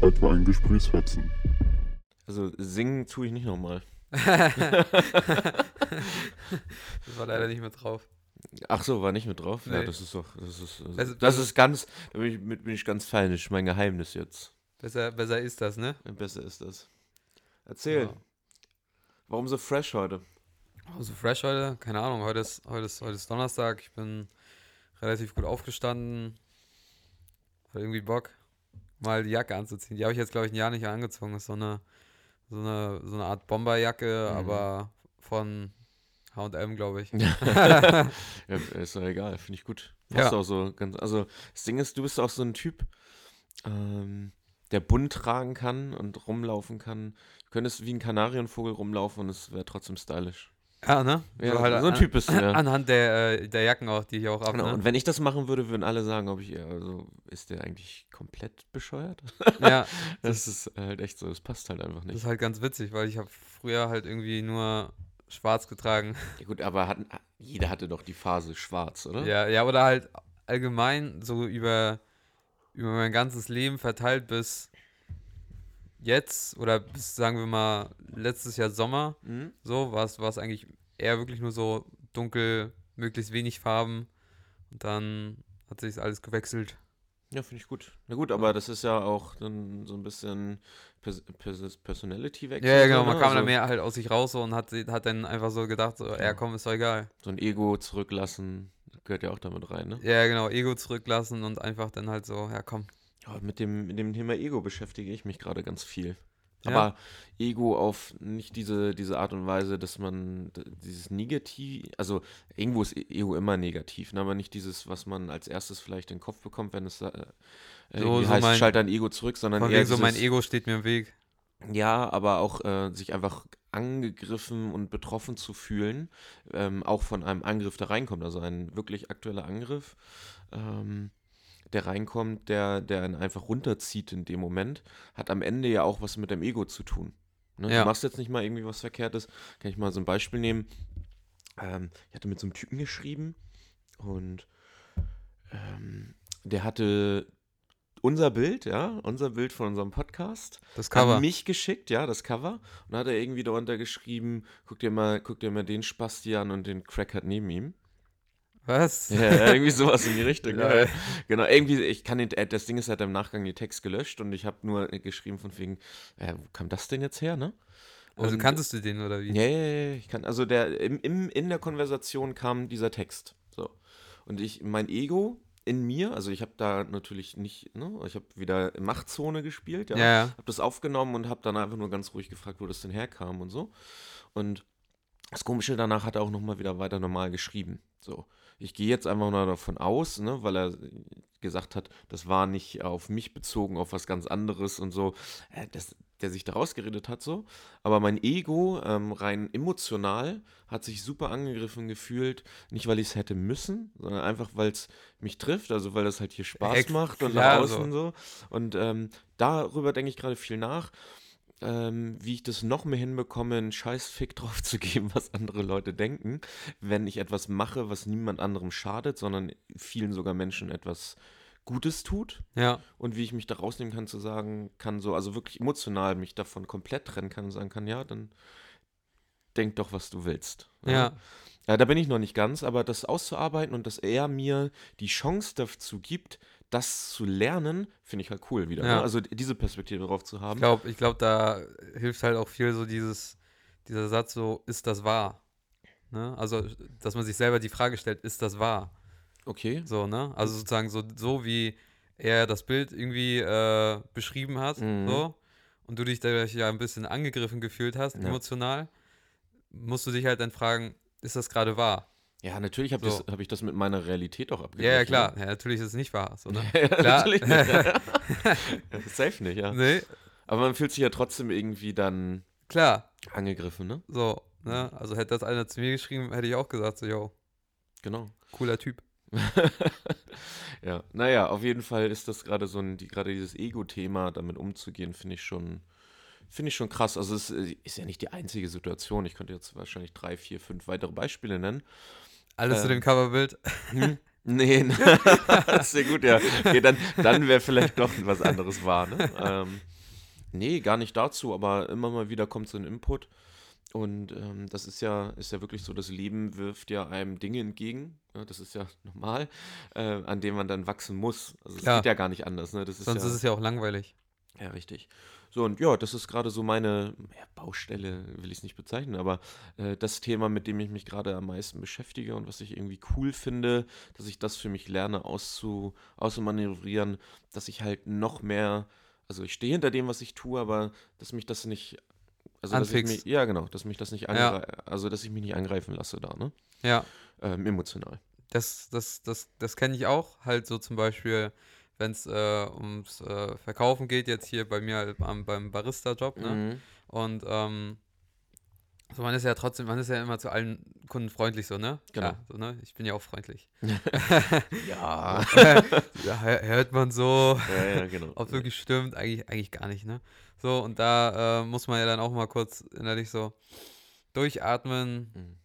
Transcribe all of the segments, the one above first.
Zeit für einen Gesprächsfetzen. Also singen tue ich nicht nochmal. das war leider nicht mit drauf. Ach so, war nicht mit drauf? Ja, Nee. das ist doch, das ist, das, Also, das das- ist ganz, da bin ich, bin ich ganz fein, das ist mein Geheimnis jetzt. Besser, besser ist das, ne? Besser ist das. Erzähl, Ja. warum so fresh heute? Also fresh heute, keine Ahnung, heute ist, heute ist, heute ist Donnerstag, ich bin relativ gut aufgestanden. Hat irgendwie Bock, mal die Jacke anzuziehen. Die habe ich jetzt, glaube ich, ein Jahr nicht angezogen. Ist so eine, so eine, so eine Art Bomberjacke, Mhm. aber von HM, glaube ich. Ja, ist doch egal, finde ich gut. Passt Ja. auch so ganz, also das Ding ist, du bist auch so ein Typ, ähm, der bunt tragen kann und rumlaufen kann. Du könntest wie ein Kanarienvogel rumlaufen und es wäre trotzdem stylisch. Ja, ne? Ja, so ein an- Typ bist du, ja. Anhand der, äh, der Jacken auch, die ich auch habe. Genau. Ne? Und wenn ich das machen würde, würden alle sagen, ob ich also ist der eigentlich komplett bescheuert? Ja, Das ist halt echt so, das passt halt einfach das nicht. ist halt ganz witzig, weil ich habe früher halt irgendwie nur schwarz getragen. Ja, gut, aber hatten, jeder hatte doch die Phase schwarz, oder? Ja, ja, oder halt allgemein so über, über mein ganzes Leben verteilt bis jetzt oder bis, sagen wir mal, letztes Jahr Sommer, Mhm. so war es war es eigentlich eher wirklich nur so dunkel, möglichst wenig Farben und dann hat sich alles gewechselt. Ja, finde ich gut. Na gut, aber das ist ja auch dann so ein bisschen Pers Pers Personality-Wechsel. Ja, ja, genau, so, man ne? kam dann Also mehr halt aus sich raus so und hat, hat dann einfach so gedacht, so, ja komm, ist doch egal. So ein Ego zurücklassen, gehört ja auch damit rein, ne? Ja, genau, Ego zurücklassen und einfach dann halt so, ja komm. Ja, mit dem, mit dem Thema Ego beschäftige ich mich gerade ganz viel. Ja. Aber Ego auf nicht diese, diese Art und Weise, dass man dieses Negativ, also irgendwo ist Ego immer negativ, ne? aber nicht dieses, was man als erstes vielleicht in den Kopf bekommt, wenn es äh, irgendwie so heißt, mein- schalt dein Ego zurück, sondern eher wegen so, mein dieses- Ego steht mir im Weg. Ja, aber auch äh, sich einfach angegriffen und betroffen zu fühlen, ähm, auch von einem Angriff, der reinkommt, also ein wirklich aktueller Angriff, ähm, der reinkommt, der, der einen einfach runterzieht in dem Moment, hat am Ende ja auch was mit dem Ego zu tun. Ne? Ja. Du machst jetzt nicht mal irgendwie was Verkehrtes. Kann ich mal so ein Beispiel nehmen? Ähm, ich hatte mit so einem Typen geschrieben und ähm, der hatte unser Bild, ja, unser Bild von unserem Podcast Das Cover. An mich geschickt, ja, das Cover. Und hat er irgendwie darunter geschrieben, guck dir mal, guck dir mal den Spasti an und den Crackhead neben ihm. Was? Ja, irgendwie sowas in die Richtung. ja. Genau, irgendwie, ich kann den, äh, das Ding ist, hat im Nachgang den Text gelöscht und ich habe nur äh, geschrieben von wegen, äh, wo kam das denn jetzt her, ne? Also Und- kanntest du den oder wie? Ja, ja, ja, ich kann, also der, im, im, in der Konversation kam dieser Text. So. Und ich, mein Ego in mir, also ich habe da natürlich nicht, ne, ich habe wieder Machtzone gespielt, ja. Ja, ja. Habe das aufgenommen und habe dann einfach nur ganz ruhig gefragt, wo das denn herkam und so. Und das Komische danach hat er auch nochmal wieder weiter normal geschrieben. So. Ich gehe jetzt einfach mal davon aus, ne, weil er gesagt hat, das war nicht auf mich bezogen, auf was ganz anderes und so, äh, dass der sich da rausgeredet hat so. Aber mein Ego, ähm, rein emotional, hat sich super angegriffen gefühlt. Nicht, weil ich es hätte müssen, sondern einfach, weil es mich trifft, also weil das halt hier Spaß Heck, macht und klar, nach außen so. Und ähm, darüber denke ich gerade viel nach ähm, wie ich das noch mehr hinbekomme, einen scheiß Fick drauf zu geben, was andere Leute denken, wenn ich etwas mache, was niemand anderem schadet, sondern vielen sogar Menschen etwas Gutes tut Ja. und wie ich mich da rausnehmen kann, zu sagen kann, so, also wirklich emotional mich davon komplett trennen kann und sagen kann, ja, dann denk doch, was du willst. Ja. Ja, da bin ich noch nicht ganz, aber das auszuarbeiten und dass er mir die Chance dazu gibt, das zu lernen, finde ich halt cool wieder. Ja. Ne? Also diese Perspektive drauf zu Ich haben. glaube, ich glaub, da hilft halt auch viel so dieses, dieser Satz so, ist das wahr? Ne? Also, dass man sich selber die Frage stellt, ist das wahr? Okay. So, ne? Also sozusagen so, so wie er das Bild irgendwie äh, beschrieben hat, Mhm. so, und du dich dadurch ja ein bisschen angegriffen gefühlt hast, Ja. emotional, musst du dich halt dann fragen, ist das gerade wahr? Ja, natürlich habe So. hab ich das mit meiner Realität auch abgeglichen. Ja, ja, klar. Ja, natürlich ist es nicht wahr. So, ne? Ja, Klar. natürlich nicht. Safe nicht, ja. nee, Aber man fühlt sich ja trotzdem irgendwie dann klar. angegriffen, ne? So, ne? Also hätte das einer zu mir geschrieben, hätte ich auch gesagt, so, yo, Genau. cooler Typ. ja, naja, auf jeden Fall ist das gerade so ein, die, gerade dieses Ego-Thema, damit umzugehen, finde ich schon, finde ich schon krass. Also es äh, ist ja nicht die einzige Situation. Ich könnte jetzt wahrscheinlich drei, vier, fünf weitere Beispiele nennen. Alles zu Ähm. dem Coverbild. Hm? Nee, das ist ja gut, ja. Okay, dann, dann wäre vielleicht doch was anderes wahr, ne? Ähm, nee, gar nicht dazu, aber immer mal wieder kommt so ein Input. Und ähm, das ist ja, ist ja wirklich so, das Leben wirft ja einem Dinge entgegen. Ja, das ist ja normal, äh, an dem man dann wachsen muss. Also es geht ja gar nicht anders. Ne? Das ist Sonst ja, ist es ja auch langweilig. ja, richtig. So, und ja, das ist gerade so meine ja, Baustelle, will ich es nicht bezeichnen, aber äh, das Thema, mit dem ich mich gerade am meisten beschäftige und was ich irgendwie cool finde, dass ich das für mich lerne auszu, auszumanövrieren, dass ich halt noch mehr, also ich stehe hinter dem, was ich tue, aber dass mich das nicht, also dass ich mich, ja genau, dass mich das nicht Ja. angreifen, also dass ich mich nicht angreifen lasse da, ne? Ja. Ähm, emotional. Das, das, das, das kenne ich auch. Halt so zum Beispiel, wenn es äh, ums äh, Verkaufen geht, jetzt hier bei mir am, beim Barista-Job, ne? Mhm. Und ähm, so man ist ja trotzdem, man ist ja immer zu allen Kunden freundlich, so, ne? Genau. Ja, so, ne? Ich bin ja auch freundlich. Ja. ja, hör- hört man so. ja, ja, genau. Ob es wirklich stimmt, eigentlich, eigentlich gar nicht, ne? So, und da äh, muss man ja dann auch mal kurz innerlich so durchatmen. Mhm.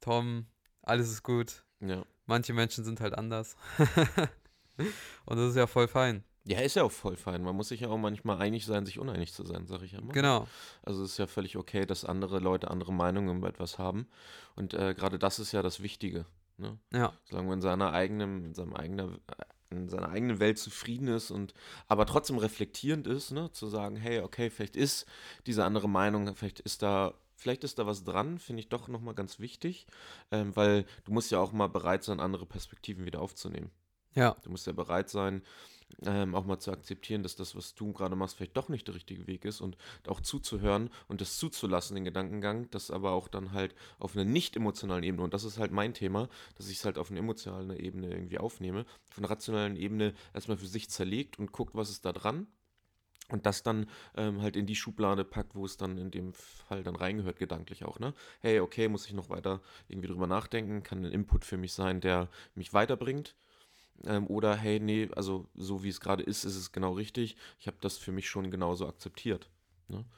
Tom, alles ist gut. Ja. Manche Menschen sind halt anders. und das ist ja voll fein. Ja, ist ja auch voll fein. Man muss sich ja auch manchmal einig sein, sich uneinig zu sein, sage ich immer. Genau. Also es ist ja völlig okay, dass andere Leute andere Meinungen über etwas haben. Und äh, gerade das ist ja das Wichtige. Ne? Ja. Solange man in seiner eigenen, in seinem eigenen, in seiner eigenen Welt zufrieden ist und aber trotzdem reflektierend ist, ne? zu sagen, hey, okay, vielleicht ist diese andere Meinung, vielleicht ist da, vielleicht ist da was dran, finde ich doch nochmal ganz wichtig, ähm, weil du musst ja auch mal bereit sein, andere Perspektiven wieder aufzunehmen. Ja. Du musst ja bereit sein, ähm, auch mal zu akzeptieren, dass das, was du gerade machst, vielleicht doch nicht der richtige Weg ist und auch zuzuhören und das zuzulassen, den Gedankengang, das aber auch dann halt auf einer nicht emotionalen Ebene, und das ist halt mein Thema, dass ich es halt auf einer emotionalen Ebene irgendwie aufnehme, von einer rationalen Ebene erstmal für sich zerlegt und guckt, was ist da dran. Und das dann ähm, halt in die Schublade packt, wo es dann in dem Fall dann reingehört, gedanklich auch, ne? Hey, okay, muss ich noch weiter irgendwie drüber nachdenken, kann ein Input für mich sein, der mich weiterbringt. Ähm, oder hey, nee, also so wie es gerade ist, ist es genau richtig. Ich habe das für mich schon genauso akzeptiert.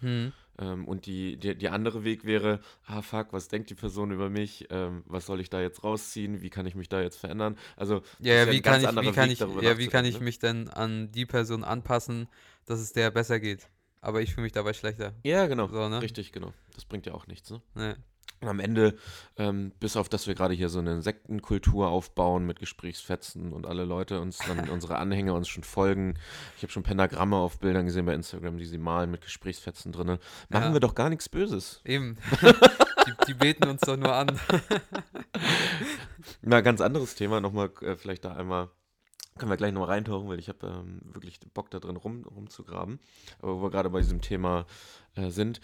Hm. Ähm, und die, die, die andere Weg wäre, ah fuck, was denkt die Person über mich? Ähm, was soll ich da jetzt rausziehen? Wie kann ich mich da jetzt verändern? Also, Ja, ja, wie kann ich, wie kann Weg, ich, ja, wie kann ich ne? mich denn an die Person anpassen, dass es der besser geht? Aber ich fühle mich dabei schlechter. Ja, genau. So, ne? Richtig, genau. Das bringt ja auch nichts, ne? Ne. Und am Ende, ähm, bis auf dass wir gerade hier so eine Sektenkultur aufbauen mit Gesprächsfetzen und alle Leute uns dann, unsere Anhänger uns schon folgen. Ich habe schon Pentagramme auf Bildern gesehen bei Instagram, die sie malen mit Gesprächsfetzen drin. Machen Ja. wir doch gar nichts Böses. Eben. die, die beten uns doch nur an. Na, ganz anderes Thema, nochmal äh, vielleicht da einmal, können wir gleich nochmal reintauchen, weil ich habe ähm, wirklich Bock da drin rum, rumzugraben. Aber wo wir gerade bei diesem Thema äh, sind,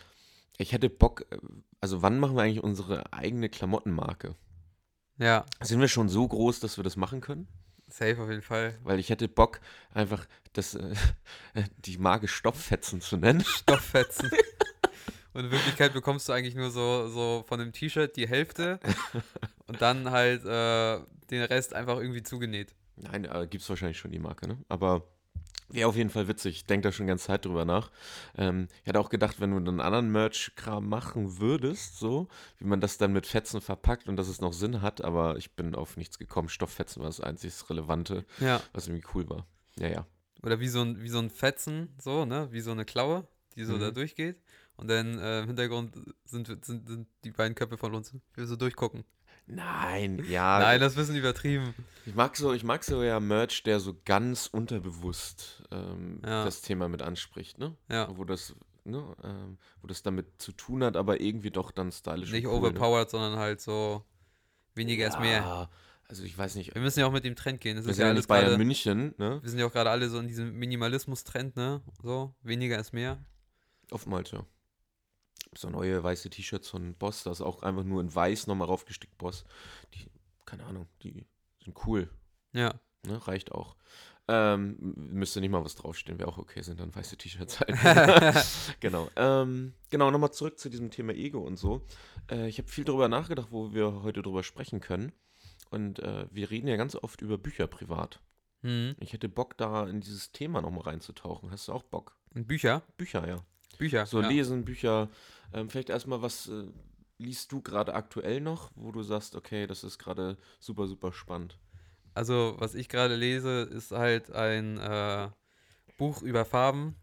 ich hätte Bock, äh, also wann machen wir eigentlich unsere eigene Klamottenmarke? Ja, Sind wir schon so groß, dass wir das machen können? safe auf jeden Fall. Weil ich hätte Bock, einfach das, äh, die Marke Stofffetzen zu nennen. Stofffetzen. Und in Wirklichkeit bekommst du eigentlich nur so, so von dem T-Shirt die Hälfte und dann halt äh, den Rest einfach irgendwie zugenäht. Nein, äh, gibt es wahrscheinlich schon die Marke, ne? Aber wäre auf jeden Fall witzig. Ich denke da schon ganz Zeit drüber nach. Ähm, ich hatte auch gedacht, wenn du einen anderen Merch-Kram machen würdest, so, wie man das dann mit Fetzen verpackt und dass es noch Sinn hat, aber ich bin auf nichts gekommen. Stofffetzen war das einzig Relevante, Ja. was irgendwie cool war. Ja, ja. Oder wie so ein, wie so ein Fetzen, so, ne? Wie so eine Klaue, die so Mhm. da durchgeht. Und dann äh, im Hintergrund sind, sind, sind die beiden Köpfe von uns. Wir so durchgucken. Nein, ja. Nein, das ist ein bisschen übertrieben. Ich mag so, ich mag so ja Merch, der so ganz unterbewusst ähm, Ja. das Thema mit anspricht, ne? Ja. Wo das, ne, ähm, wo das damit zu tun hat, aber irgendwie doch dann stylisch. Nicht cool, ne? overpowered, sondern halt so weniger ist mehr. Ja, Also ich weiß nicht. Wir müssen ja auch mit dem Trend gehen. Das Wir ist sind ja ja alles Bayern gerade. München, ne? Wir sind ja auch gerade alle so in diesem Minimalismus-Trend, ne? So, weniger ist mehr. Oftmals, ja. So neue weiße T-Shirts von Boss, da ist auch einfach nur in weiß nochmal raufgestickt, Boss. Die, keine Ahnung, die sind cool, Ja. ne? Reicht auch. Ähm, müsste nicht mal was draufstehen, wäre auch okay, sind dann weiße T-Shirts halt. genau. Ähm, genau, nochmal zurück zu diesem Thema Ego und so. Äh, ich habe viel darüber nachgedacht, wo wir heute drüber sprechen können. Und äh, wir reden ja ganz oft über Bücher privat. Hm. Ich hätte Bock, da in dieses Thema nochmal reinzutauchen. Hast du auch Bock? Bücher? Bücher, ja. Bücher. So ja. lesen, Bücher. Ähm, vielleicht erstmal, was äh, liest du gerade aktuell noch, wo du sagst, okay, das ist gerade super, super spannend. Also, was ich gerade lese, ist halt ein äh, Buch über Farben.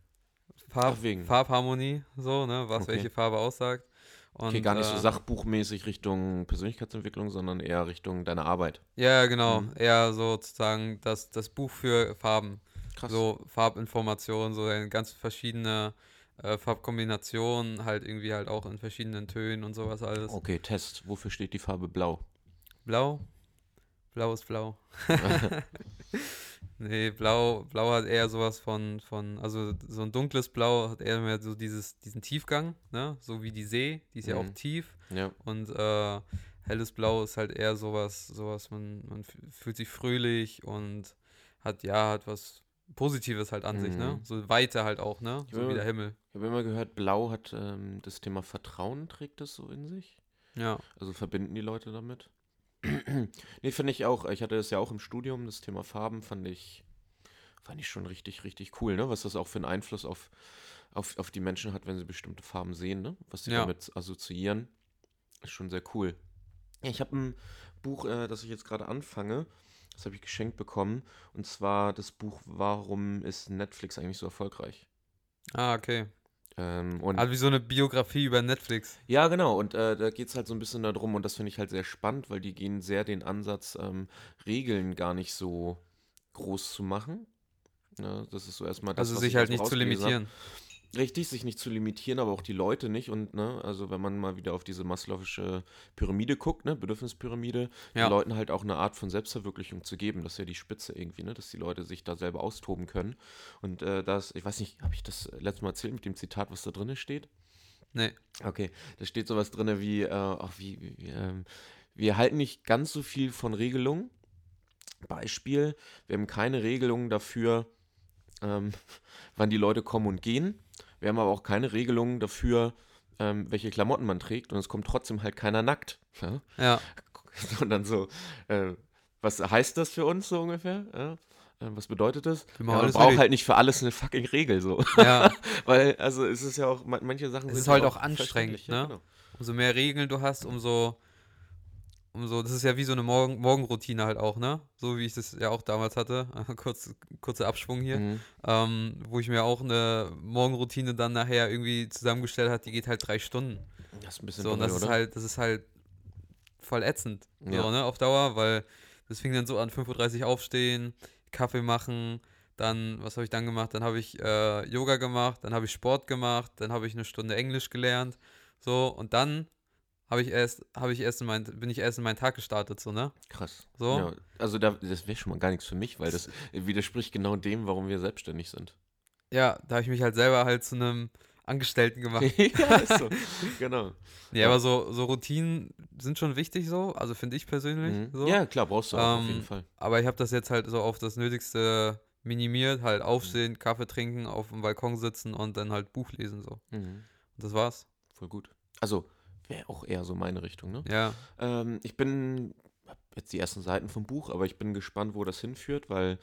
Farb. Farbharmonie, so, ne, was Okay. welche Farbe aussagt. Und, Okay, gar nicht so äh, sachbuchmäßig Richtung Persönlichkeitsentwicklung, sondern eher Richtung deiner Arbeit. Ja, genau. Mhm. Eher sozusagen das, das Buch für Farben. Krass. So Farbinformationen, so ganz verschiedene äh, Farbkombinationen, halt irgendwie halt auch in verschiedenen Tönen und sowas alles. Okay, Test. Wofür steht die Farbe blau? Blau? Blau ist blau. nee, blau, blau hat eher sowas von, von, also so ein dunkles Blau hat eher mehr so dieses, diesen Tiefgang, ne? So wie die See, die ist ja auch Mhm. tief. Ja. Und äh, helles Blau ist halt eher sowas, sowas, man, man fü- fühlt sich fröhlich und hat, ja, hat was Positives halt an sich, ne? Mhm. So Weite halt auch, ne? So Ja. wie der Himmel. Ich habe immer gehört, Blau hat ähm, das Thema Vertrauen, trägt es so in sich. Ja. Also verbinden die Leute damit. nee, finde ich auch. Ich hatte das ja auch im Studium, das Thema Farben fand ich, fand ich schon richtig, richtig cool, ne? Was das auch für einen Einfluss auf, auf, auf die Menschen hat, wenn sie bestimmte Farben sehen, ne? Was sie Ja. damit assoziieren. Ist schon sehr cool. Ja, ich habe ein Buch, äh, das ich jetzt gerade anfange. Das habe ich geschenkt bekommen. Und zwar das Buch Warum ist Netflix eigentlich so erfolgreich? Ah, okay. Ähm, und Also wie so eine Biografie über Netflix. ja, genau. Und äh, da geht es halt so ein bisschen darum, und das finde ich halt sehr spannend, weil die gehen sehr den Ansatz, ähm, Regeln gar nicht so groß zu machen. Ja, das ist so erstmal das, Also sich ich halt nicht zu rausgelesen hab. Richtig, sich nicht zu limitieren, aber auch die Leute nicht. Und ne, also wenn man mal wieder auf diese Maslow'sche Pyramide guckt, ne, Bedürfnispyramide, Ja. den Leuten halt auch eine Art von Selbstverwirklichung zu geben. Das ist ja die Spitze irgendwie, ne, dass die Leute sich da selber austoben können. Und äh, das, ich weiß nicht, habe ich das letztes Mal erzählt mit dem Zitat, was da drin steht? Nee. Okay, da steht sowas drin wie, äh, ach, wie, wie, wie ähm, wir halten nicht ganz so viel von Regelungen. Beispiel, wir haben keine Regelungen dafür, ähm, wann die Leute kommen und gehen. Wir haben aber auch keine Regelungen dafür, ähm, welche Klamotten man trägt. Und es kommt trotzdem halt keiner nackt. Ja? Ja. Und dann so, äh, was heißt das für uns so ungefähr? Ja? Äh, Was bedeutet das? Ja, man braucht halt nicht für alles eine fucking Regel so. Ja. Weil, also es ist ja auch, man- manche Sachen Es sind ist halt auch anstrengend, verständlich, ja, ne? genau. Umso mehr Regeln du hast, umso, umso, das ist ja wie so eine Morgen Morgenroutine halt auch, ne? So wie ich das ja auch damals hatte. Kurz, kurzer Abschwung hier. Mhm. Ähm, wo ich mir auch eine Morgenroutine dann nachher irgendwie zusammengestellt hat, die geht halt drei Stunden. Das ist ein bisschen So, doll, das ist oder? halt, das ist halt voll ätzend, Ja. so, ne, auf Dauer, weil das fing dann so an, 5.30 Uhr aufstehen, Kaffee machen, dann, was habe ich dann gemacht? Dann habe ich äh, Yoga gemacht, dann habe ich Sport gemacht, dann habe ich eine Stunde Englisch gelernt, so, und dann habe ich erst, habe ich erst in mein, bin ich erst in meinen Tag gestartet, so, ne? Krass. So. Ja, also da, das wäre schon mal gar nichts für mich, weil das widerspricht genau dem, warum wir selbstständig sind. Ja, da habe ich mich halt selber halt zu einem Angestellten gemacht. ja, ist so. genau. Nee, Ja. aber so, so Routinen sind schon wichtig so, also finde ich persönlich Mhm. so. Ja, klar, brauchst du auch auf jeden Ähm, Fall. Aber ich habe das jetzt halt so auf das Nötigste minimiert, halt Mhm. aufstehen, Kaffee trinken, auf dem Balkon sitzen und dann halt Buch lesen so. Mhm. Und das war's. Voll gut. Also, wäre auch eher so meine Richtung, ne? Ja, Ähm, ich bin, hab jetzt die ersten Seiten vom Buch, aber ich bin gespannt, wo das hinführt, weil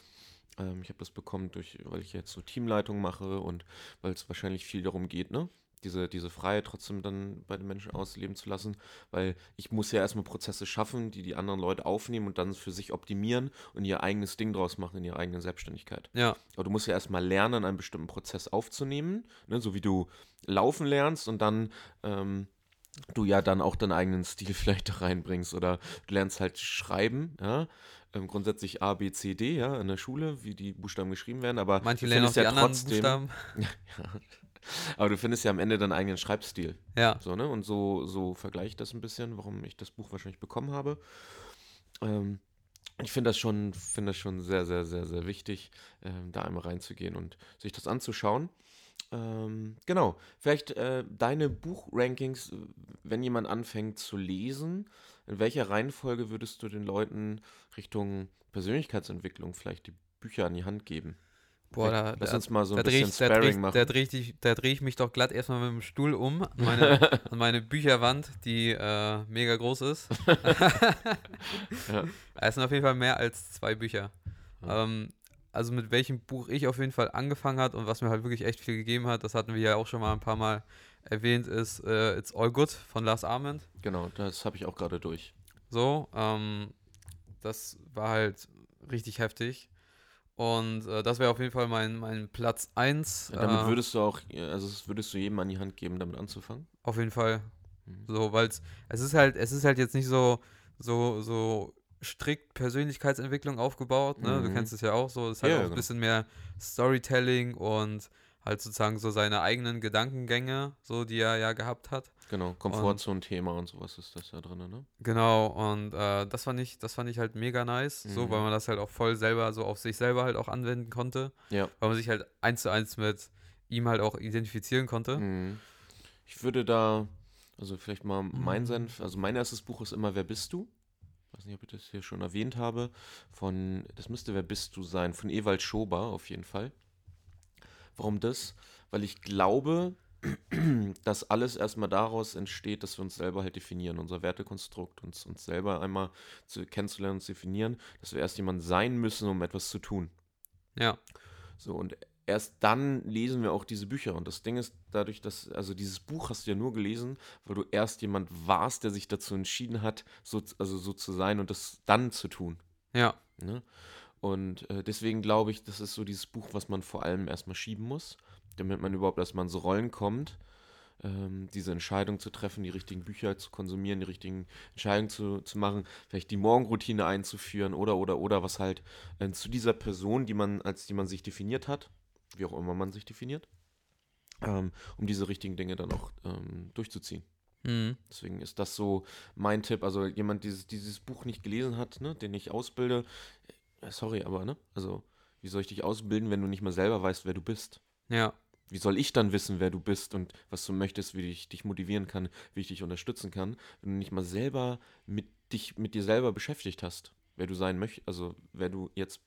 ähm, ich habe das bekommen, durch, weil ich jetzt so Teamleitung mache und weil es wahrscheinlich viel darum geht, ne? Diese, diese Freiheit trotzdem dann bei den Menschen ausleben zu lassen, weil ich muss ja erstmal Prozesse schaffen, die die anderen Leute aufnehmen und dann für sich optimieren und ihr eigenes Ding draus machen in ihrer eigenen Selbstständigkeit. ja, Aber du musst ja erstmal lernen, einen bestimmten Prozess aufzunehmen, ne? so wie du laufen lernst und dann ähm, du ja dann auch deinen eigenen Stil vielleicht da reinbringst oder du lernst halt schreiben, ja. Ähm, grundsätzlich A, B, C, D, ja, in der Schule, wie die Buchstaben geschrieben werden, aber manche du lernen auch findest die ja anderen trotzdem, Buchstaben. ja, aber du findest ja am Ende deinen eigenen Schreibstil. Ja, So, ne? Und so, so vergleiche ich das ein bisschen, warum ich das Buch wahrscheinlich bekommen habe. Ähm, ich finde das schon, finde das schon sehr, sehr, sehr, sehr wichtig, ähm, da einmal reinzugehen und sich das anzuschauen. Ähm, genau, vielleicht äh, deine Buchrankings, wenn jemand anfängt zu lesen, in welcher Reihenfolge würdest du den Leuten Richtung Persönlichkeitsentwicklung vielleicht die Bücher an die Hand geben? boah, da, Lass da, uns mal so ein drehe bisschen ich, Sparring machen. da dreh ich, dreh ich mich doch glatt erstmal mit dem Stuhl um an meine, an meine Bücherwand, die äh, mega groß ist. Ja. Es sind auf jeden Fall mehr als zwei Bücher. Ja. Ähm, also mit welchem Buch ich auf jeden Fall angefangen hat und was mir halt wirklich echt viel gegeben hat, das hatten wir ja auch schon mal ein paar Mal erwähnt, ist äh, It's All Good von Lars Arment. Genau, das habe ich auch gerade durch. So, ähm, das war halt richtig heftig. Und äh, das wäre auf jeden Fall mein, mein Platz 1. Ja, damit würdest du auch, also würdest du jedem an die Hand geben, damit anzufangen? Auf jeden Fall. Mhm. So, weil es ist halt, es ist halt jetzt nicht so, so, so strikt Persönlichkeitsentwicklung aufgebaut, ne? Mhm. Du kennst es ja auch so. Es ist halt ja, auch ein genau. bisschen mehr Storytelling und halt sozusagen so seine eigenen Gedankengänge, so die er ja gehabt hat. Genau, Komfortzone-Thema und sowas ist das ja drin, ne? Genau, und äh, das fand ich, das fand ich halt mega nice, mhm. so, weil man das halt auch voll selber, so auf sich selber halt auch anwenden konnte. Ja. Weil man sich halt eins zu eins mit ihm halt auch identifizieren konnte. Mhm. Ich würde da, also vielleicht mal mein mhm. Senf, also mein erstes Buch ist immer Wer bist du? Ich weiß nicht, ob ich das hier schon erwähnt habe. Von, das müsste Wer bist du sein, von Ewald Schober auf jeden Fall. Warum das? Weil ich glaube, dass alles erstmal daraus entsteht, dass wir uns selber halt definieren, unser Wertekonstrukt, uns, uns selber einmal zu, kennenzulernen und zu definieren, dass wir erst jemand sein müssen, um etwas zu tun. Ja. So, und erst dann lesen wir auch diese Bücher. Und das Ding ist, dadurch, dass, also dieses Buch hast du ja nur gelesen, weil du erst jemand warst, der sich dazu entschieden hat, so, also so zu sein und das dann zu tun. Ja. Ne? Und äh, deswegen glaube ich, das ist so dieses Buch, was man vor allem erstmal schieben muss damit man überhaupt erstmal ins Rollen kommt, ähm, diese Entscheidung zu treffen, die richtigen Bücher zu konsumieren, die richtigen Entscheidungen zu, zu machen, vielleicht die Morgenroutine einzuführen oder, oder, oder, was halt äh, zu dieser Person, die man, als die man sich definiert hat, wie auch immer man sich definiert, ähm, um diese richtigen Dinge dann auch ähm, durchzuziehen. Mhm. Deswegen ist das so mein Tipp. Also jemand, dieses, dieses Buch nicht gelesen hat, ne, den ich ausbilde, äh, sorry, aber, ne, also wie soll ich dich ausbilden, wenn du nicht mal selber weißt, wer du bist? Ja. Wie soll ich dann wissen, wer du bist und was du möchtest, wie ich dich motivieren kann, wie ich dich unterstützen kann, wenn du nicht mal selber mit dich mit dir selber beschäftigt hast, wer du sein möchtest, also wer du jetzt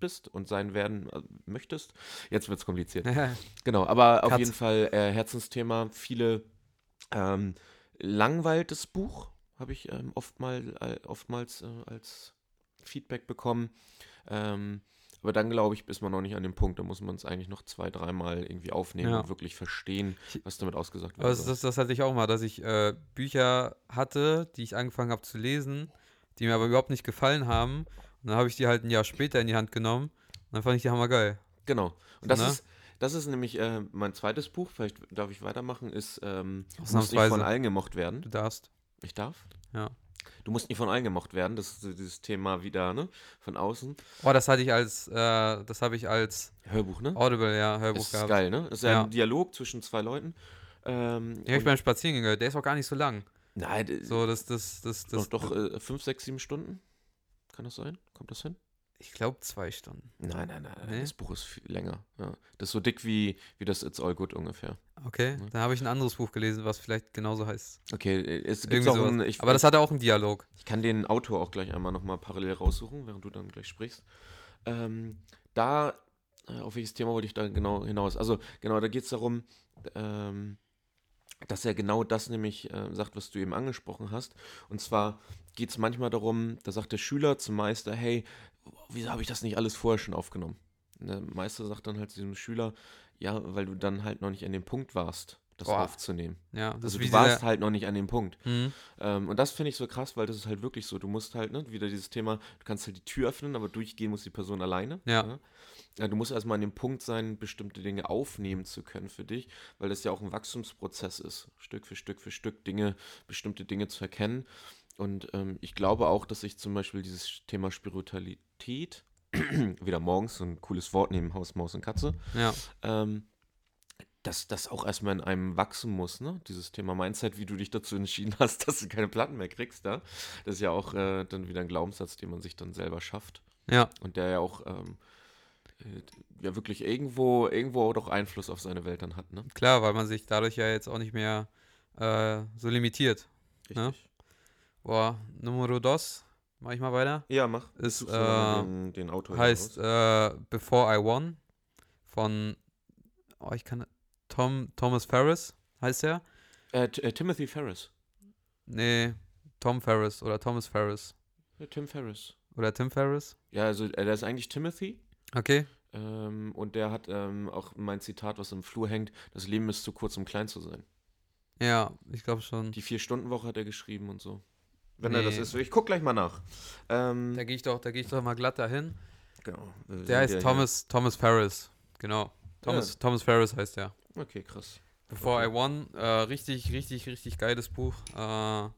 bist und sein werden äh, möchtest. Jetzt wird es kompliziert. genau, aber auf jeden Fall äh, Herzensthema. Viele ähm, langweiltes Buch habe ich ähm, oftmal, äh, oftmals äh, als Feedback bekommen. Ähm, aber dann, glaube ich, ist man noch nicht an dem Punkt. Da muss man es eigentlich noch zwei, dreimal irgendwie aufnehmen ja. und wirklich verstehen, was damit ausgesagt wird. Also das, das hatte ich auch mal, dass ich äh, Bücher hatte, die ich angefangen habe zu lesen, die mir aber überhaupt nicht gefallen haben. Und dann habe ich die halt ein Jahr später in die Hand genommen. Und dann fand ich die hammergeil. Genau. Und das ne? ist. Das ist nämlich äh, mein zweites Buch, vielleicht darf ich weitermachen, ist ähm, Muss nicht von allen gemocht werden. Du darfst. Ich darf? Ja. Du musst nicht von allen gemocht werden, das ist dieses Thema wieder, ne? Von außen. Oh, das hatte ich als, äh, das habe ich als Hörbuch, ne? Audible, ja, Hörbuch das ist geil, ne? Das ist ja, ja, ein Dialog zwischen zwei Leuten. Ähm, ja, ich beim Spaziergehen gehört, der ist auch gar nicht so lang. Nein, so, das, das, das, das. Doch, doch äh, fünf, sechs, sieben Stunden? Kann das sein? Kommt das hin? Ich glaube zwei Stunden. Nein, nein, nein. Nee? Das Buch ist viel länger. Ja. Das ist so dick wie, wie das It's All Good ungefähr. Okay, ja. dann habe ich ein anderes Buch gelesen, was vielleicht genauso heißt. Okay, es gibt auch ein, ich, Aber das hatte auch einen Dialog. Ich kann den Autor auch gleich einmal nochmal parallel raussuchen, während du dann gleich sprichst. Ähm, da, äh, auf welches Thema wollte ich da genau hinaus? Also, genau, da geht es darum, ähm, dass er genau das nämlich äh, sagt, was du eben angesprochen hast. Und zwar geht es manchmal darum, da sagt der Schüler zum Meister, hey, wieso habe ich das nicht alles vorher schon aufgenommen? Und der Meister sagt dann halt zu diesem Schüler, ja, weil du dann halt noch nicht an dem Punkt warst, das Boah. aufzunehmen. Ja, das also du warst halt noch nicht an dem Punkt. Mhm. Ähm, und das finde ich so krass, weil das ist halt wirklich so. Du musst halt, ne, wieder dieses Thema, du kannst halt die Tür öffnen, aber durchgehen muss die Person alleine. Ja. ja? ja du musst erstmal an dem Punkt sein, bestimmte Dinge aufnehmen zu können für dich, weil das ja auch ein Wachstumsprozess ist, Stück für Stück für Stück Dinge, bestimmte Dinge zu erkennen. Und ähm, ich glaube auch, dass ich zum Beispiel dieses Thema Spiritualität, wieder morgens so ein cooles Wort neben Haus, Maus und Katze, ja. ähm, dass das auch erstmal in einem wachsen muss, ne? Dieses Thema Mindset, wie du dich dazu entschieden hast, dass du keine Platten mehr kriegst, da. Das ist ja auch äh, dann wieder ein Glaubenssatz, den man sich dann selber schafft. Ja. Und der ja auch ähm, äh, ja wirklich irgendwo, irgendwo auch doch Einfluss auf seine Welt dann hat, ne? Klar, weil man sich dadurch ja jetzt auch nicht mehr äh, so limitiert. Ne? Richtig. Ne? Boah, Numero dos, mach ich mal weiter. Ja, mach. Ist, äh, den, den Autor heißt äh, Before I Won von, oh, ich kann, Tom, Thomas Ferris heißt er. Äh, äh, Timothy Ferris. Nee, Tom Ferris oder Thomas Ferris. Tim Ferris. Oder Tim Ferris? Ja, also äh, der ist eigentlich Timothy. Okay. Ähm, und der hat ähm, auch mein Zitat, was im Flur hängt: Das Leben ist zu kurz, um klein zu sein. Ja, ich glaube schon. Die Vier-Stunden-Woche hat er geschrieben und so. Wenn er das Nee. ist. Ich guck gleich mal nach. Ähm, Da gehe ich doch, da gehe ich doch mal glatt dahin. genau. Der heißt Thomas, Thomas Ferris. Genau. Thomas, Ja. Thomas Ferris heißt der. Hier. Okay, krass. Before I Won, äh, richtig, richtig, richtig geiles Buch. Äh,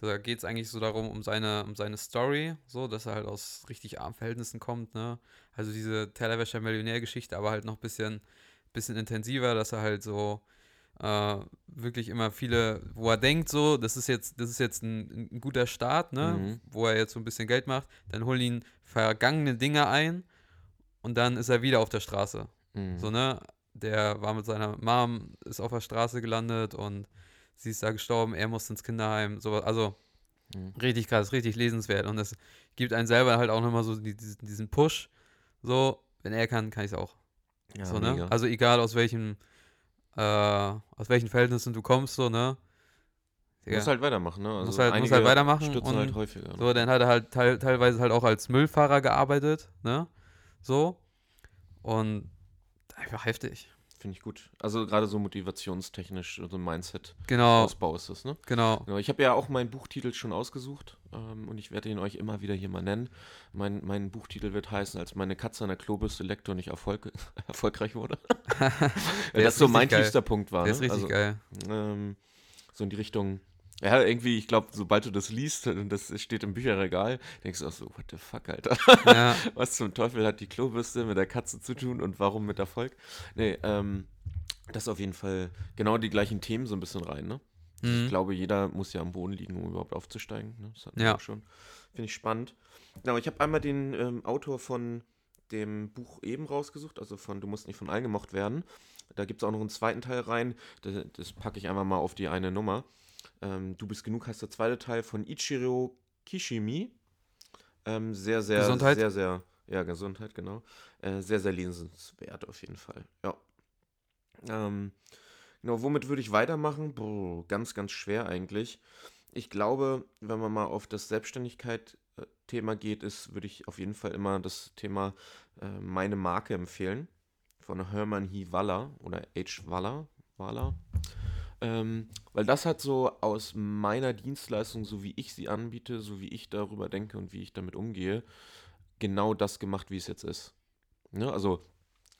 da geht es eigentlich so darum, um seine, um seine Story, so, dass er halt aus richtig armen Verhältnissen kommt, ne? Also diese Tellerwäscher Millionärgeschichte, aber halt noch ein bisschen, bisschen intensiver, dass er halt so äh, wirklich immer viele, wo er denkt, so, das ist jetzt, das ist jetzt ein, ein guter Start, ne? Mhm. Wo er jetzt so ein bisschen Geld macht, dann holen ihn vergangene Dinge ein und dann ist er wieder auf der Straße. Mhm. So, ne? Der war mit seiner Mom, ist auf der Straße gelandet und sie ist da gestorben, er musste ins Kinderheim. So, also Mhm. richtig krass, richtig lesenswert. Und das gibt einen selber halt auch nochmal so die- diesen, diesen Push. So, wenn er kann, kann ich es auch. Ja, so, ne? Also egal aus welchem, äh, aus welchen Verhältnissen du kommst, so, ne? Du musst halt weitermachen, ne? Also Muss halt- muss halt weitermachen stürzen und halt häufiger. So, dann hat er halt teil, teilweise halt auch als Müllfahrer gearbeitet, ne? So. Und einfach heftig. Finde ich gut. Also gerade so motivationstechnisch, so ein Mindset Genau, Ausbau ist das, ne? genau. Genau, ich habe ja auch meinen Buchtitel schon ausgesucht ähm, und ich werde ihn euch immer wieder hier mal nennen. Mein, mein Buchtitel wird heißen, als meine Katze an der Klobürste leckte und ich Erfolg, erfolgreich wurde. Weil das ist so mein geil. tiefster Punkt war. Der ist ne? richtig also, geil. ähm, so in die Richtung. Ja, irgendwie, ich glaube, sobald du das liest und das steht im Bücherregal, denkst du auch so, what the fuck, Alter. Ja, Was zum Teufel hat die Klobürste mit der Katze zu tun und warum mit Erfolg? Nee, ähm, das ist auf jeden Fall genau die gleichen Themen so ein bisschen rein, ne? Ich mhm. glaube, jeder muss ja am Boden liegen, um überhaupt aufzusteigen. Ne? Das hatten wir Ja. auch schon. Finde ich spannend. Genau, ich habe einmal den ähm, Autor von dem Buch eben rausgesucht, also von Du musst nicht von allen gemocht werden. Da gibt es auch noch einen zweiten Teil rein. Das, das packe ich einfach mal auf die eine Nummer. Ähm, du bist genug heißt der zweite Teil von Ichiro Kishimi. Ähm, sehr, sehr, Gesundheit? sehr, sehr, ja, Gesundheit, genau. Äh, sehr, sehr lesenswert auf jeden Fall. Ja. Ähm, genau, womit würde ich weitermachen? Boah, ganz, ganz schwer eigentlich. Ich glaube, wenn man mal auf das Selbstständigkeit-Thema geht, ist, würde ich auf jeden Fall immer das Thema äh, meine Marke empfehlen. Von Hermann He Waller oder H. Waller. Waller. Ähm, weil das hat so aus meiner Dienstleistung, so wie ich sie anbiete, so wie ich darüber denke und wie ich damit umgehe, genau das gemacht, wie es jetzt ist. Ne? Also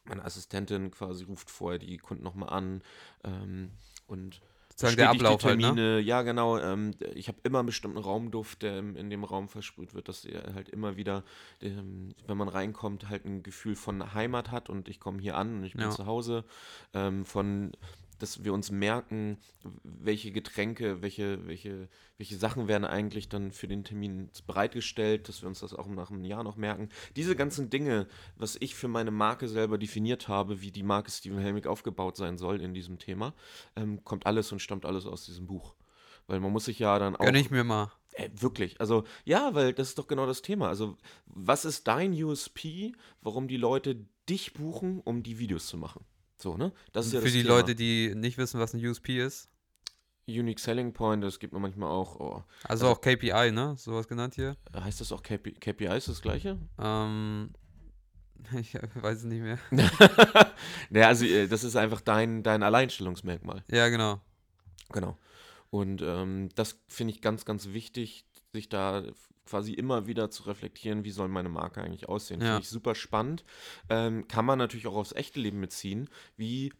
meine Assistentin quasi ruft vorher die Kunden nochmal an ähm, und Sozusagen der bestätigt die Ablauf halt, ne? Termine. Ja, genau. Ähm, ich habe immer einen bestimmten Raumduft, der in dem Raum versprüht wird, dass er halt immer wieder, ähm, wenn man reinkommt, halt ein Gefühl von Heimat hat und ich komme hier an und ich bin Ja. zu Hause. Ähm, von, dass wir uns merken, welche Getränke, welche, welche, welche Sachen werden eigentlich dann für den Termin bereitgestellt, dass wir uns das auch nach einem Jahr noch merken. Diese ganzen Dinge, was ich für meine Marke selber definiert habe, wie die Marke Steven Helmig aufgebaut sein soll in diesem Thema, ähm, kommt alles und stammt alles aus diesem Buch. Weil man muss sich ja dann auch. Gönn ich mir mal. Äh, wirklich. Also, ja, weil das ist doch genau das Thema. Also, was ist dein USP, warum die Leute dich buchen, um die Videos zu machen? So, ne? Das ist ja Für das die Thema. Leute, die nicht wissen, was ein USP ist. Unique Selling Point, das gibt man manchmal auch. Oh, Also, auch KPI, ne? Sowas genannt hier. heißt das auch KP, KPI ist das gleiche? Ähm, ich weiß es nicht mehr. naja, also, äh, das ist einfach dein, dein Alleinstellungsmerkmal. Ja, genau. Genau. Und ähm, das finde ich ganz, ganz wichtig, sich da quasi immer wieder zu reflektieren, wie soll meine Marke eigentlich aussehen. Ja. Finde ich super spannend. Ähm, kann man natürlich auch aufs echte Leben beziehen. Wie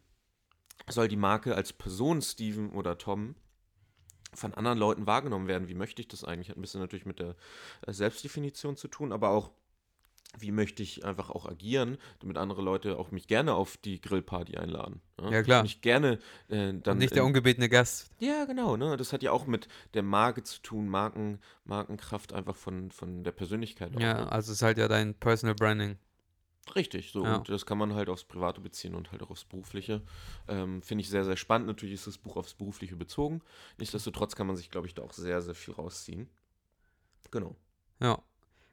soll die Marke als Person, Steven oder Tom, von anderen Leuten wahrgenommen werden? Wie möchte ich das eigentlich? Hat ein bisschen natürlich mit der äh, Selbstdefinition zu tun, aber auch, wie möchte ich einfach auch agieren, damit andere Leute auch mich gerne auf die Grillparty einladen. Ja, klar. Mich gerne äh, dann Und nicht der ungebetene Gast. ja, genau, ne? Das hat ja auch mit der Marke zu tun, Marken, Markenkraft einfach von, von der Persönlichkeit. auch, Ja, ne? also es ist halt ja dein Personal Branding. Richtig, so. Ja. Und das kann man halt aufs Private beziehen und halt auch aufs Berufliche. Ähm, Finde ich sehr, sehr spannend. Natürlich ist das Buch aufs Berufliche bezogen. Nichtsdestotrotz kann man sich, glaube ich, da auch sehr, sehr viel rausziehen. Genau. Ja.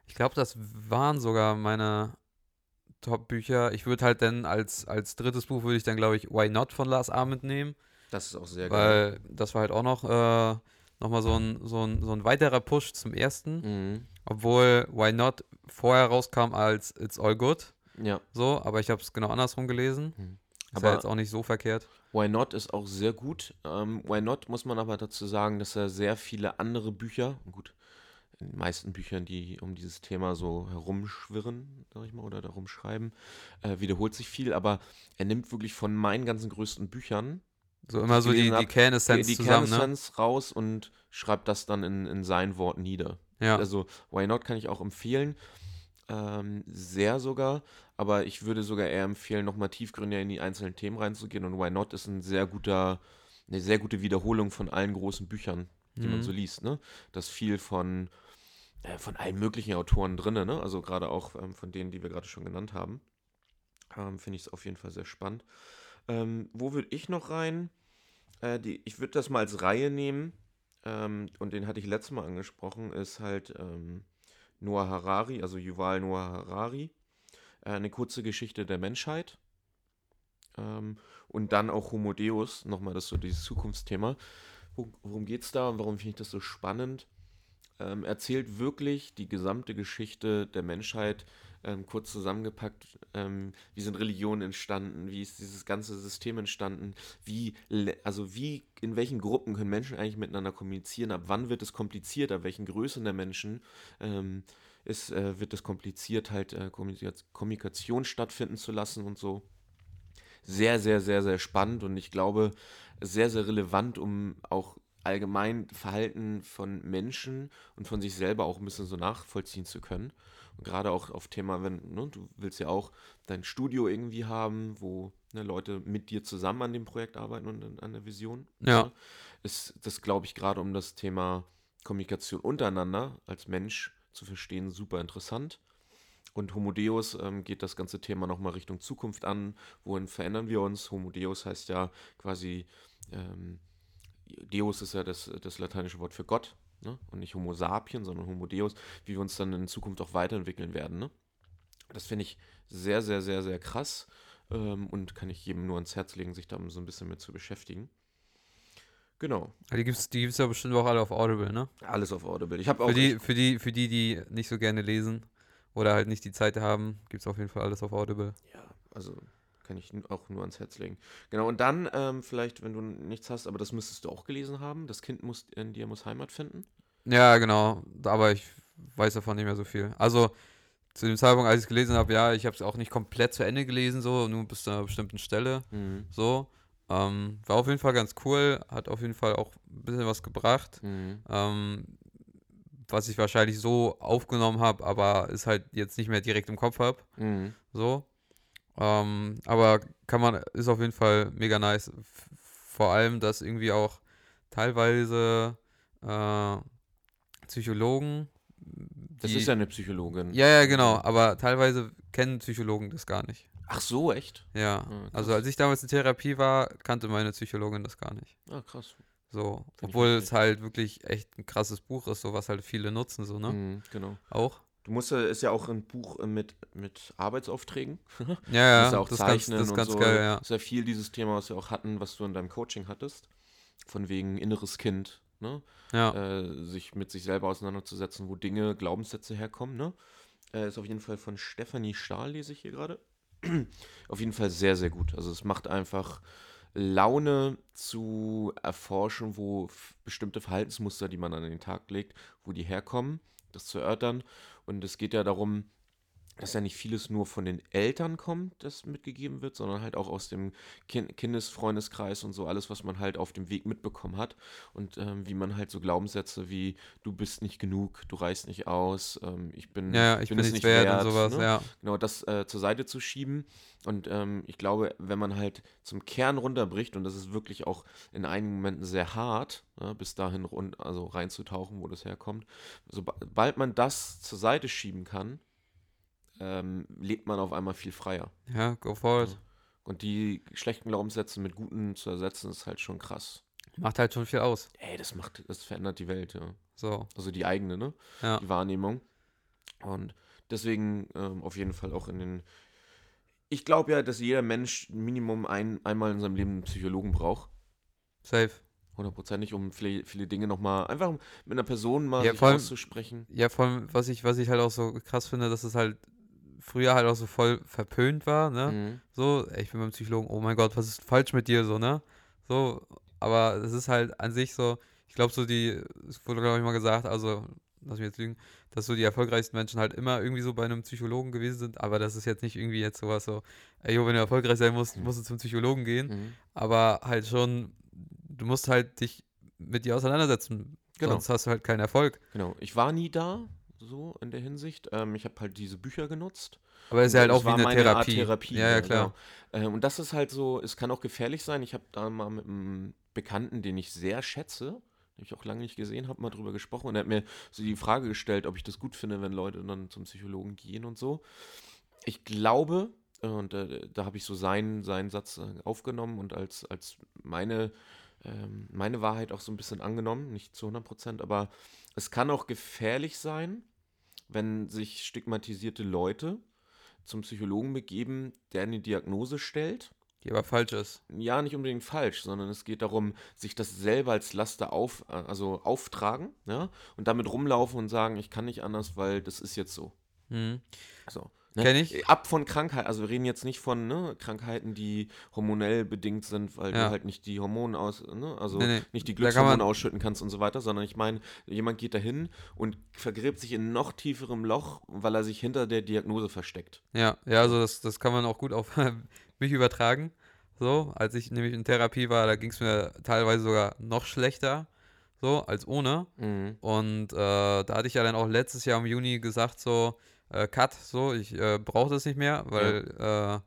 Ich glaube, das waren sogar meine Top-Bücher. Ich würde halt dann als, als drittes Buch würde ich dann, glaube ich, Why Not von Lars Ament nehmen. Das ist auch sehr geil. Weil das war halt auch noch, äh, noch mal so ein, so, ein, so ein weiterer Push zum ersten. Mhm. Obwohl Why Not vorher rauskam als It's All Good. Ja. So, aber ich habe es genau andersrum gelesen. Ist ja Aber- jetzt auch nicht so verkehrt. Why Not ist auch sehr gut. Ähm, Why Not muss man aber dazu sagen, dass er sehr viele andere Bücher, gut, in den meisten Büchern, die um dieses Thema so herumschwirren, sag ich mal, oder darum schreiben, äh, wiederholt sich viel, aber er nimmt wirklich von meinen ganzen größten Büchern So immer so die, die Kernessenz die zusammen, ne? Kernessenz raus und schreibt das dann in, in sein Wort nieder. Ja. Also Why Not kann ich auch empfehlen. Ähm, sehr sogar, aber ich würde sogar eher empfehlen, nochmal tiefgründiger in die einzelnen Themen reinzugehen. Und Why Not ist ein sehr guter, eine sehr gute Wiederholung von allen großen Büchern, die man Mhm. so liest. Ne? Da ist viel von, äh, von allen möglichen Autoren drin, ne? also gerade auch ähm, von denen, die wir gerade schon genannt haben. Ähm, Finde ich es auf jeden Fall sehr spannend. Ähm, wo würde ich noch rein? Äh, die, ich würde das mal als Reihe nehmen. Ähm, und den hatte ich letztes Mal angesprochen, ist halt ähm, Noah Harari, also Yuval Noah Harari. Äh, eine kurze Geschichte der Menschheit. Und dann auch Homo Deus, nochmal das so dieses Zukunftsthema. Wo, worum geht es da und warum finde ich das so spannend? Ähm, erzählt wirklich die gesamte Geschichte der Menschheit, ähm, kurz zusammengepackt. Ähm, wie sind Religionen entstanden? Wie ist dieses ganze System entstanden? Wie, also wie, in welchen Gruppen können Menschen eigentlich miteinander kommunizieren? Ab wann wird es kompliziert? Ab welchen Größen der Menschen ähm, ist, äh, wird es kompliziert, halt äh, Kommunika- Kommunikation stattfinden zu lassen und so. Sehr, sehr, sehr, sehr spannend und ich glaube, sehr, sehr relevant, um auch allgemein Verhalten von Menschen und von sich selber auch ein bisschen so nachvollziehen zu können. Und gerade auch auf Thema, wenn, ne, du willst ja auch dein Studio irgendwie haben, wo ne, Leute mit dir zusammen an dem Projekt arbeiten und an, der Vision. Ja. ne, Ist das, glaube ich, gerade um das Thema Kommunikation untereinander als Mensch zu verstehen, super interessant. Und Homo Deus ähm, geht das ganze Thema nochmal Richtung Zukunft an. Wohin verändern wir uns? Homo Deus heißt ja quasi, ähm, Deus ist ja das, das lateinische Wort für Gott. Ne? Und nicht Homo sapien, sondern Homo Deus, wie wir uns dann in Zukunft auch weiterentwickeln werden. Ne? Das finde ich sehr, sehr, sehr, sehr krass. Ähm, und kann ich jedem nur ans Herz legen, sich da so ein bisschen mit zu beschäftigen. Genau. Die gibt's, die gibt's ja bestimmt auch alle auf Audible, ne? Alles auf Audible. Ich habe auch Für die, für die, für die, die nicht so gerne lesen oder halt nicht die Zeit haben, gibt's auf jeden Fall alles auf Audible. Ja, also kann ich auch nur ans Herz legen. Genau, und dann ähm, vielleicht, wenn du nichts hast, aber das müsstest du auch gelesen haben, das Kind muss in dir muss Heimat finden. Ja, genau. Aber ich weiß davon nicht mehr so viel. Also zu dem Zeitpunkt, als ich es gelesen habe, ja, ich habe es auch nicht komplett zu Ende gelesen, so nur bis zu einer bestimmten Stelle. Mhm. So. Ähm, war auf jeden Fall ganz cool, hat auf jeden Fall auch ein bisschen was gebracht. Mhm. Ähm, was ich wahrscheinlich so aufgenommen habe, aber ist halt jetzt nicht mehr direkt im Kopf habe. Mhm. So. Ähm, aber kann man, ist auf jeden Fall mega nice. Vor allem, dass irgendwie auch teilweise äh, Psychologen. Das die- ist ja eine Psychologin. Ja, ja, genau. Aber teilweise kennen Psychologen das gar nicht. Ach so, echt? Ja. Ah, Also als ich damals in Therapie war, kannte meine Psychologin das gar nicht. Ah, krass. So. Find Obwohl es halt wirklich echt ein krasses Buch ist, so was halt viele nutzen, so, ne? Mhm, genau. Auch. Du musst ja, ist ja auch ein Buch äh, mit, mit Arbeitsaufträgen. Ja, ja. musst ja auch das ist ganz, zeichnen das ist und ganz so. geil, ja. Ist ja viel dieses Thema, was wir auch hatten, was du in deinem Coaching hattest. Von wegen inneres Kind, ne? Ja. äh, sich mit sich selber auseinanderzusetzen, wo Dinge, Glaubenssätze herkommen. Ne? Äh, ist auf jeden Fall von Stefanie Stahl, lese ich hier gerade. auf jeden Fall sehr, sehr gut. Also es macht einfach Laune zu erforschen, wo bestimmte Verhaltensmuster, die man an den Tag legt, wo die herkommen, das zu erörtern. Und es geht ja darum, dass ja nicht vieles nur von den Eltern kommt, das mitgegeben wird, sondern halt auch aus dem kind Kindesfreundeskreis und so alles, was man halt auf dem Weg mitbekommen hat. Und ähm, wie man halt so Glaubenssätze wie du bist nicht genug, du reichst nicht aus, ähm, ich bin, Ja, ja, ich bin, es nicht wert, und sowas, ne? ja. Genau, das äh, zur Seite zu schieben. Und ähm, ich glaube, wenn man halt zum Kern runterbricht, und das ist wirklich auch in einigen Momenten sehr hart, ne, bis dahin rund, also reinzutauchen, wo das herkommt, sobald man das zur Seite schieben kann, ähm, lebt man auf einmal viel freier. Ja, go for it. Und die schlechten Glaubenssätze mit guten zu ersetzen, ist halt schon krass. Macht halt schon viel aus. Ey, das macht, das verändert die Welt, ja. So. Also die eigene, ne? Ja. Die Wahrnehmung. Und deswegen ähm, auf jeden Fall auch in den. Ich glaube ja, dass jeder Mensch Minimum ein, einmal in seinem Leben einen Psychologen braucht. Safe. Hundertprozentig, um viele, viele Dinge nochmal einfach mit einer Person mal Ja, sich allem- auszusprechen. Ja, vor allem, was ich, was ich halt auch so krass finde, dass es halt früher halt auch so voll verpönt war, ne? Mhm. So, ich bin beim Psychologen, oh mein Gott, was ist falsch mit dir, so, ne? So, aber es ist halt an sich so, ich glaube so die, es wurde glaube ich mal gesagt, also, lass mich jetzt lügen, dass so die erfolgreichsten Menschen halt immer irgendwie so bei einem Psychologen gewesen sind, aber das ist jetzt nicht irgendwie jetzt sowas so, ey, jo, wenn du erfolgreich sein musst, Mhm. musst du zum Psychologen gehen, Mhm. aber halt schon, du musst halt dich mit dir auseinandersetzen, Genau. sonst hast du halt keinen Erfolg. Genau. Ich war nie da, so in der Hinsicht. Ähm, ich habe halt diese Bücher genutzt. Aber es ist ja halt auch wie eine meine Art Therapie. Therapie. Ja, ja, klar. Genau. Ähm, und das ist halt so, es kann auch gefährlich sein. Ich habe da mal mit einem Bekannten, den ich sehr schätze, den ich auch lange nicht gesehen habe, mal drüber gesprochen und er hat mir so die Frage gestellt, ob ich das gut finde, wenn Leute dann zum Psychologen gehen und so. Ich glaube, und äh, da habe ich so seinen, seinen Satz äh, aufgenommen und als, als meine, ähm, meine Wahrheit auch so ein bisschen angenommen, nicht zu 100 Prozent, aber es kann auch gefährlich sein, wenn sich stigmatisierte Leute zum Psychologen begeben, der eine Diagnose stellt. Die aber falsch ist. Ja, nicht unbedingt falsch, sondern es geht darum, sich das selber als Laster auf, äh, also auftragen, ja, und damit rumlaufen und sagen, ich kann nicht anders, weil das ist jetzt so. Mhm. So. Ne? Kenn ich. Ab von Krankheit, also wir reden jetzt nicht von ne, Krankheiten, die hormonell bedingt sind, weil Ja. du halt nicht die Hormone aus, ne, also Nee, nee. nicht die Glückshormone ausschütten kannst und so weiter, sondern ich meine, jemand geht dahin und vergräbt sich in noch tieferem Loch, weil er sich hinter der Diagnose versteckt. Ja, ja, also das, das kann man auch gut auf mich übertragen. So, als ich nämlich in Therapie war, da ging es mir teilweise sogar noch schlechter, so, als ohne. Mhm. Und äh, da hatte ich ja dann auch letztes Jahr im Juni gesagt, so, äh, Cut, so, ich äh, brauche das nicht mehr, weil äh,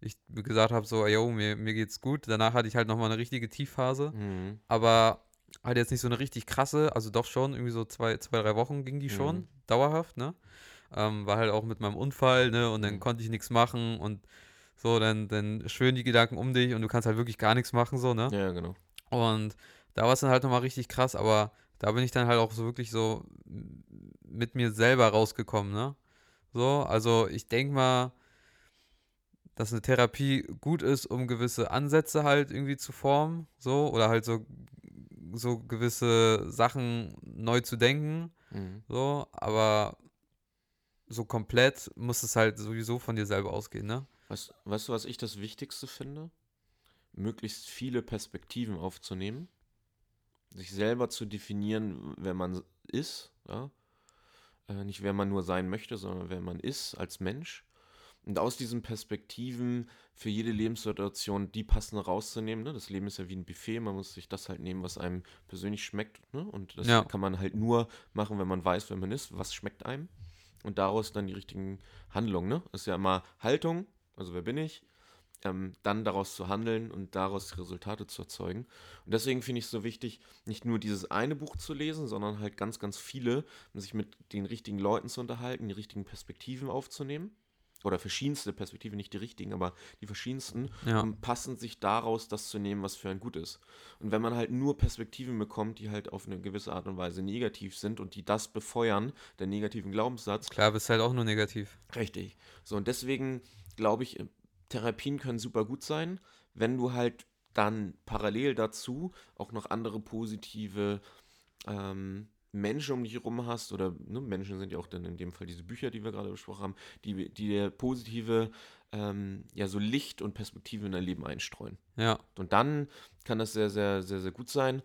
ich gesagt habe, so, yo, mir, mir geht's gut. Danach hatte ich halt nochmal eine richtige Tiefphase, Mhm. aber halt jetzt nicht so eine richtig krasse, also doch schon, irgendwie so zwei, zwei drei Wochen ging die schon, Mhm. dauerhaft, ne? Ähm, war halt auch mit meinem Unfall, ne? Und dann Mhm. konnte ich nichts machen und so, dann, dann schwören die Gedanken um dich und du kannst halt wirklich gar nichts machen, so, ne? Ja, genau. Und da war es dann halt nochmal richtig krass, aber da bin ich dann halt auch so wirklich so mit mir selber rausgekommen, ne? So, also ich denke mal, dass eine Therapie gut ist, um gewisse Ansätze halt irgendwie zu formen, so, oder halt so, so gewisse Sachen neu zu denken, Mhm. so, aber so komplett muss es halt sowieso von dir selber ausgehen, ne? Was, weißt du, was ich das Wichtigste finde? Möglichst viele Perspektiven aufzunehmen, sich selber zu definieren, wer man ist, ja? Äh, nicht wer man nur sein möchte, sondern wer man ist als Mensch. Und aus diesen Perspektiven für jede Lebenssituation die passende rauszunehmen. Ne? Das Leben ist ja wie ein Buffet, man muss sich das halt nehmen, was einem persönlich schmeckt. Ne? Und das Ja. kann man halt nur machen, wenn man weiß, wer man ist, was schmeckt einem. Und daraus dann die richtigen Handlungen. Ne? Das ist ja immer Haltung, also wer bin ich, ähm, dann daraus zu handeln und daraus Resultate zu erzeugen. Und deswegen finde ich es so wichtig, nicht nur dieses eine Buch zu lesen, sondern halt ganz, ganz viele, um sich mit den richtigen Leuten zu unterhalten, die richtigen Perspektiven aufzunehmen. Oder verschiedenste Perspektiven, nicht die richtigen, aber die verschiedensten, Ja. um passend sich daraus das zu nehmen, was für ein gut ist. Und wenn man halt nur Perspektiven bekommt, die halt auf eine gewisse Art und Weise negativ sind und die das befeuern, der negativen Glaubenssatz, Klar, bist halt auch nur negativ. Richtig. So, und deswegen glaube ich, Therapien können super gut sein, wenn du halt dann parallel dazu auch noch andere positive ähm, Menschen um dich herum hast, oder ne, Menschen sind ja auch dann in dem Fall diese Bücher, die wir gerade besprochen haben, die, die dir positive, ähm, ja, so Licht und Perspektive in dein Leben einstreuen. Ja, Und dann kann das sehr, sehr, sehr, sehr gut sein.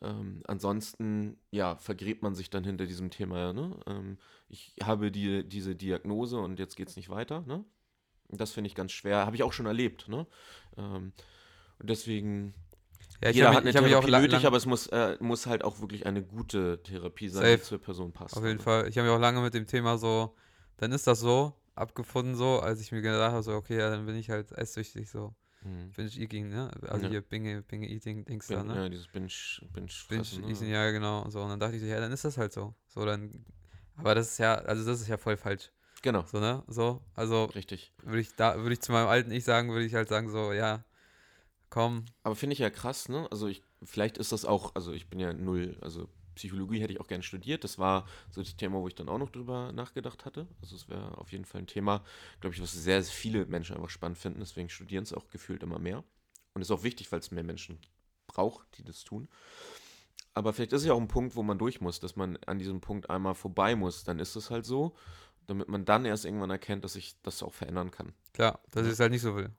Ähm, ansonsten, ja, vergräbt man sich dann hinter diesem Thema, ja, ne? Ähm, ich habe die, diese Diagnose und jetzt geht es nicht weiter, ne? Und Das finde ich ganz schwer. Habe ich auch schon erlebt, ne? Ähm, und deswegen, ja ich jeder habe hat eine mich Therapie nötig, aber es muss, äh, muss halt auch wirklich eine gute Therapie sein, die Safe. zur Person passt. Auf jeden Also, Fall. Ich habe mich auch lange mit dem Thema so, dann ist das so, abgefunden so, als ich mir gedacht habe, so, okay, ja, dann bin ich halt esssüchtig so. mhm. Binge Eating, ne? Also Ja. hier Binge, Binge Eating Dings da, Bin, ne? ja, dieses Binge, Binge, Binge fressen, Eating, ne? ja, genau. So, und dann dachte ich so, ja, dann ist das halt so. So, dann, aber das ist ja, also das ist ja voll falsch. Genau, So, ne? So, also richtig. würde ich da, würde ich zu meinem alten Ich sagen, würde ich halt sagen, so, ja, komm, Aber finde ich ja krass, ne? Also ich, vielleicht ist das auch, also ich bin ja null, also Psychologie hätte ich auch gerne studiert. Das war so das Thema, wo ich dann auch noch drüber nachgedacht hatte. Also es wäre auf jeden Fall ein Thema, glaube ich, was sehr, sehr viele Menschen einfach spannend finden. Deswegen studieren es auch gefühlt immer mehr. Und ist auch wichtig, weil es mehr Menschen braucht, die das tun. Aber vielleicht ist es ja auch ein Punkt, wo man durch muss, dass man an diesem Punkt einmal vorbei muss. Dann ist es halt so. Damit man dann erst irgendwann erkennt, dass sich das auch verändern kann. Klar, dass ich es halt nicht so will.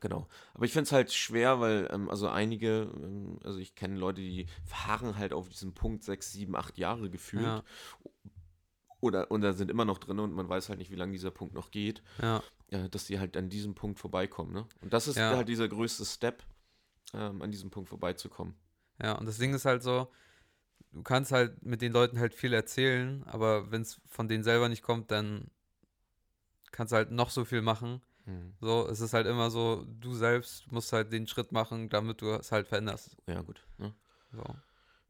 Genau. Aber ich finde es halt schwer, weil, ähm, also einige, ähm, also ich kenne Leute, die fahren halt auf diesem Punkt sechs, sieben, acht Jahre gefühlt. Ja. Oder, oder sind immer noch drin und man weiß halt nicht, wie lange dieser Punkt noch geht, Ja, ja, dass sie halt an diesem Punkt vorbeikommen. Ne? Und das ist Ja. halt dieser größte Step, ähm, an diesem Punkt vorbeizukommen. ja. Und das Ding ist halt so, du kannst halt mit den Leuten halt viel erzählen, aber wenn es von denen selber nicht kommt, dann kannst du halt noch so viel machen. Hm. So, es ist halt immer so, du selbst musst halt den Schritt machen, damit du es halt veränderst. Ja, gut. Ne? So.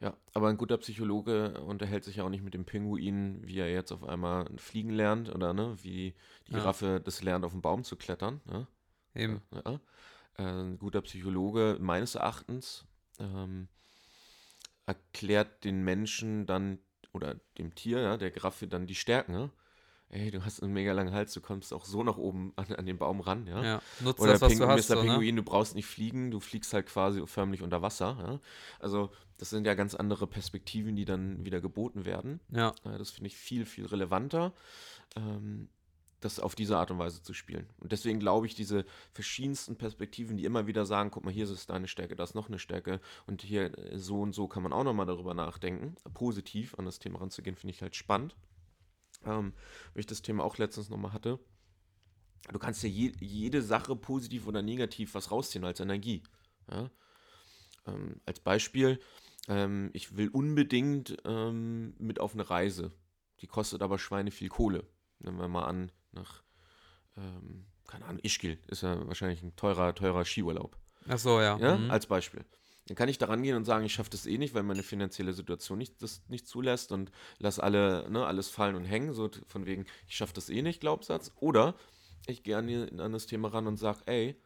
Ja, aber ein guter Psychologe unterhält sich ja auch nicht mit dem Pinguin, wie er jetzt auf einmal fliegen lernt oder ne, wie die Ja. Giraffe das lernt, auf den Baum zu klettern. Ne? Eben. Ja. Äh, ein guter Psychologe, meines Erachtens, ähm, erklärt den Menschen dann oder dem Tier, ja, der Giraffe, dann die Stärken. Ne? Ey, du hast einen mega langen Hals, du kommst auch so nach oben an, an den Baum ran. Ja? Ja, nutzt Oder das, was Pinguin, du hast. Mr. So, ne? Pinguin, du brauchst nicht fliegen, du fliegst halt quasi förmlich unter Wasser. Ja? Also, das sind ja ganz andere Perspektiven, die dann wieder geboten werden. Ja, Ja, das finde ich viel, viel relevanter, ähm, das auf diese Art und Weise zu spielen. Und deswegen glaube ich, diese verschiedensten Perspektiven, die immer wieder sagen, guck mal, hier ist deine Stärke, da ist noch eine Stärke und hier äh, so und so kann man auch nochmal darüber nachdenken, positiv an das Thema ranzugehen, finde ich halt spannend. Ähm, weil ich das Thema auch letztens nochmal hatte. Du kannst ja je, jede Sache positiv oder negativ was rausziehen als Energie. Ja? Ähm, als Beispiel, ähm, ich will unbedingt ähm, mit auf eine Reise. Die kostet aber Schweine viel Kohle. Nehmen wir mal an, nach, ähm, keine Ahnung, Ischgl ist ja wahrscheinlich ein teurer, teurer Skiurlaub. ach so, ja. Ja, Mhm. als Beispiel. Dann kann ich da rangehen und sagen, ich schaffe das eh nicht, weil meine finanzielle Situation nicht, das nicht zulässt und lass alle, ne, alles fallen und hängen, so von wegen, ich schaffe das eh nicht, Glaubenssatz. Oder ich gehe an, an das Thema ran und sage, ey,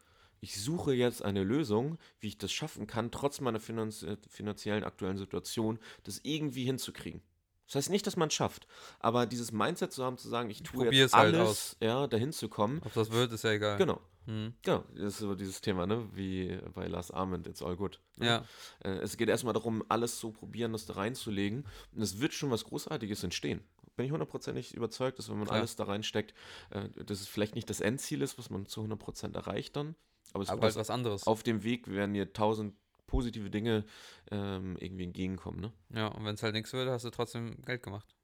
ich suche jetzt eine Lösung, wie ich das schaffen kann, trotz meiner finanz finanziellen aktuellen Situation, das irgendwie hinzukriegen. Das heißt nicht, dass man es schafft, aber dieses Mindset zu haben, zu sagen, ich tue probier jetzt halt alles, aus. ja, dahin zu kommen. Ob das wird, ist ja egal. Genau. Mhm. Genau, das ist so dieses Thema, ne? Wie bei Last Armand, it's all good. Ne? Ja, Äh, es geht erstmal darum, alles zu probieren, das da reinzulegen. Und es wird schon was Großartiges entstehen. Bin ich hundertprozentig überzeugt, dass wenn man Klar. alles da reinsteckt, äh, dass es vielleicht nicht das Endziel ist, was man zu 100% erreicht dann. Aber es aber wird halt was anderes. auf dem Weg werden dir tausend positive Dinge ähm, irgendwie entgegenkommen, ne? Ja, und wenn es halt nichts wird, hast du trotzdem Geld gemacht.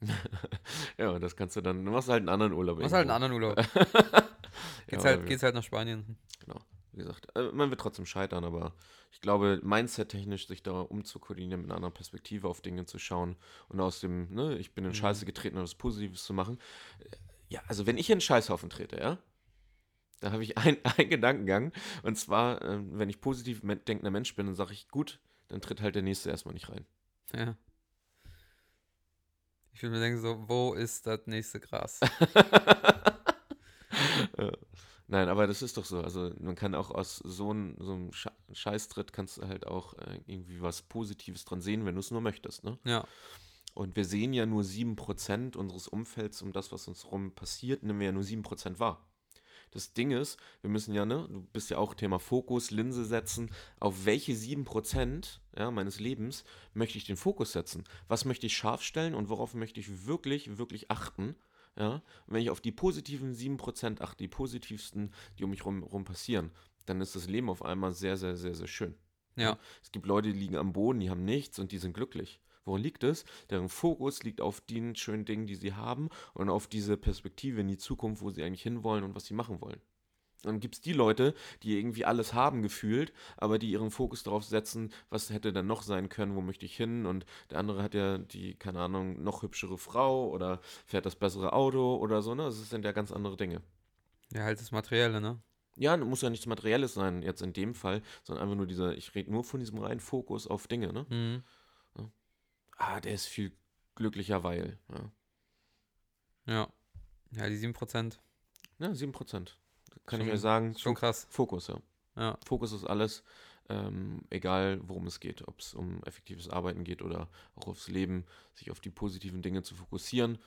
Ja, und das kannst du dann, du machst halt einen anderen Urlaub. Machst halt einen anderen Urlaub. Geht's, Ja, halt, geht's halt nach Spanien. Wie gesagt, äh, man wird trotzdem scheitern, aber ich glaube, Mindset-technisch sich da umzukoordinieren, mit einer anderen Perspektive auf Dinge zu schauen und aus dem, ne, ich bin in Mhm. Scheiße getreten und was Positives zu machen. Äh, Ja, also wenn ich in einen Scheißhaufen trete, ja, da habe ich ein- einen Gedankengang und zwar, ähm, wenn ich positiv denkender Mensch bin, dann sage ich, gut, dann tritt halt der Nächste erstmal nicht rein. Ja. Ich würde mir denken, so, wo ist das nächste Gras? Nein, aber das ist doch so. Also man kann auch aus so, ein, so einem Sche Scheißtritt kannst du halt auch äh, irgendwie was Positives dran sehen, wenn du es nur möchtest, ne? ja, Und wir sehen ja nur 7% unseres Umfelds um das, was uns rum passiert, nehmen wir ja nur 7% wahr. Das Ding ist, wir müssen ja, ne, du bist ja auch Thema Fokus, Linse setzen, auf welche 7% ja, meines Lebens möchte ich den Fokus setzen? Was möchte ich scharf stellen und worauf möchte ich wirklich, wirklich achten? Ja? Und wenn ich auf die positiven 7% achte, die positivsten, die um mich rum, rum passieren, dann ist das Leben auf einmal sehr, sehr, sehr, sehr schön. ja, Es gibt Leute, die liegen am Boden, die haben nichts und die sind glücklich. Woran liegt es? Deren Fokus liegt auf den schönen Dingen, die sie haben und auf diese Perspektive in die Zukunft, wo sie eigentlich hinwollen und was sie machen wollen. Dann gibt es die Leute, die irgendwie alles haben gefühlt, aber die ihren Fokus darauf setzen, was hätte denn noch sein können, wo möchte ich hin? Und der andere hat ja die, keine Ahnung, noch hübschere Frau oder fährt das bessere Auto oder so, ne? Das sind ja ganz andere Dinge. ja, halt das Materielle, ne? Ja, muss ja nichts Materielles sein, jetzt in dem Fall, sondern einfach nur dieser, ich rede nur von diesem reinen Fokus auf Dinge, ne? Mhm. Ah, der ist viel glücklicher, weil. Ja, Ja. Ja, die 7%. ja 7%. Kann ich Schon- euch sagen. Ist schon krass. Fokus, ja. Ja. Fokus ist alles, ähm, egal worum es geht. Ob es um effektives Arbeiten geht oder auch aufs Leben, sich auf die positiven Dinge zu fokussieren.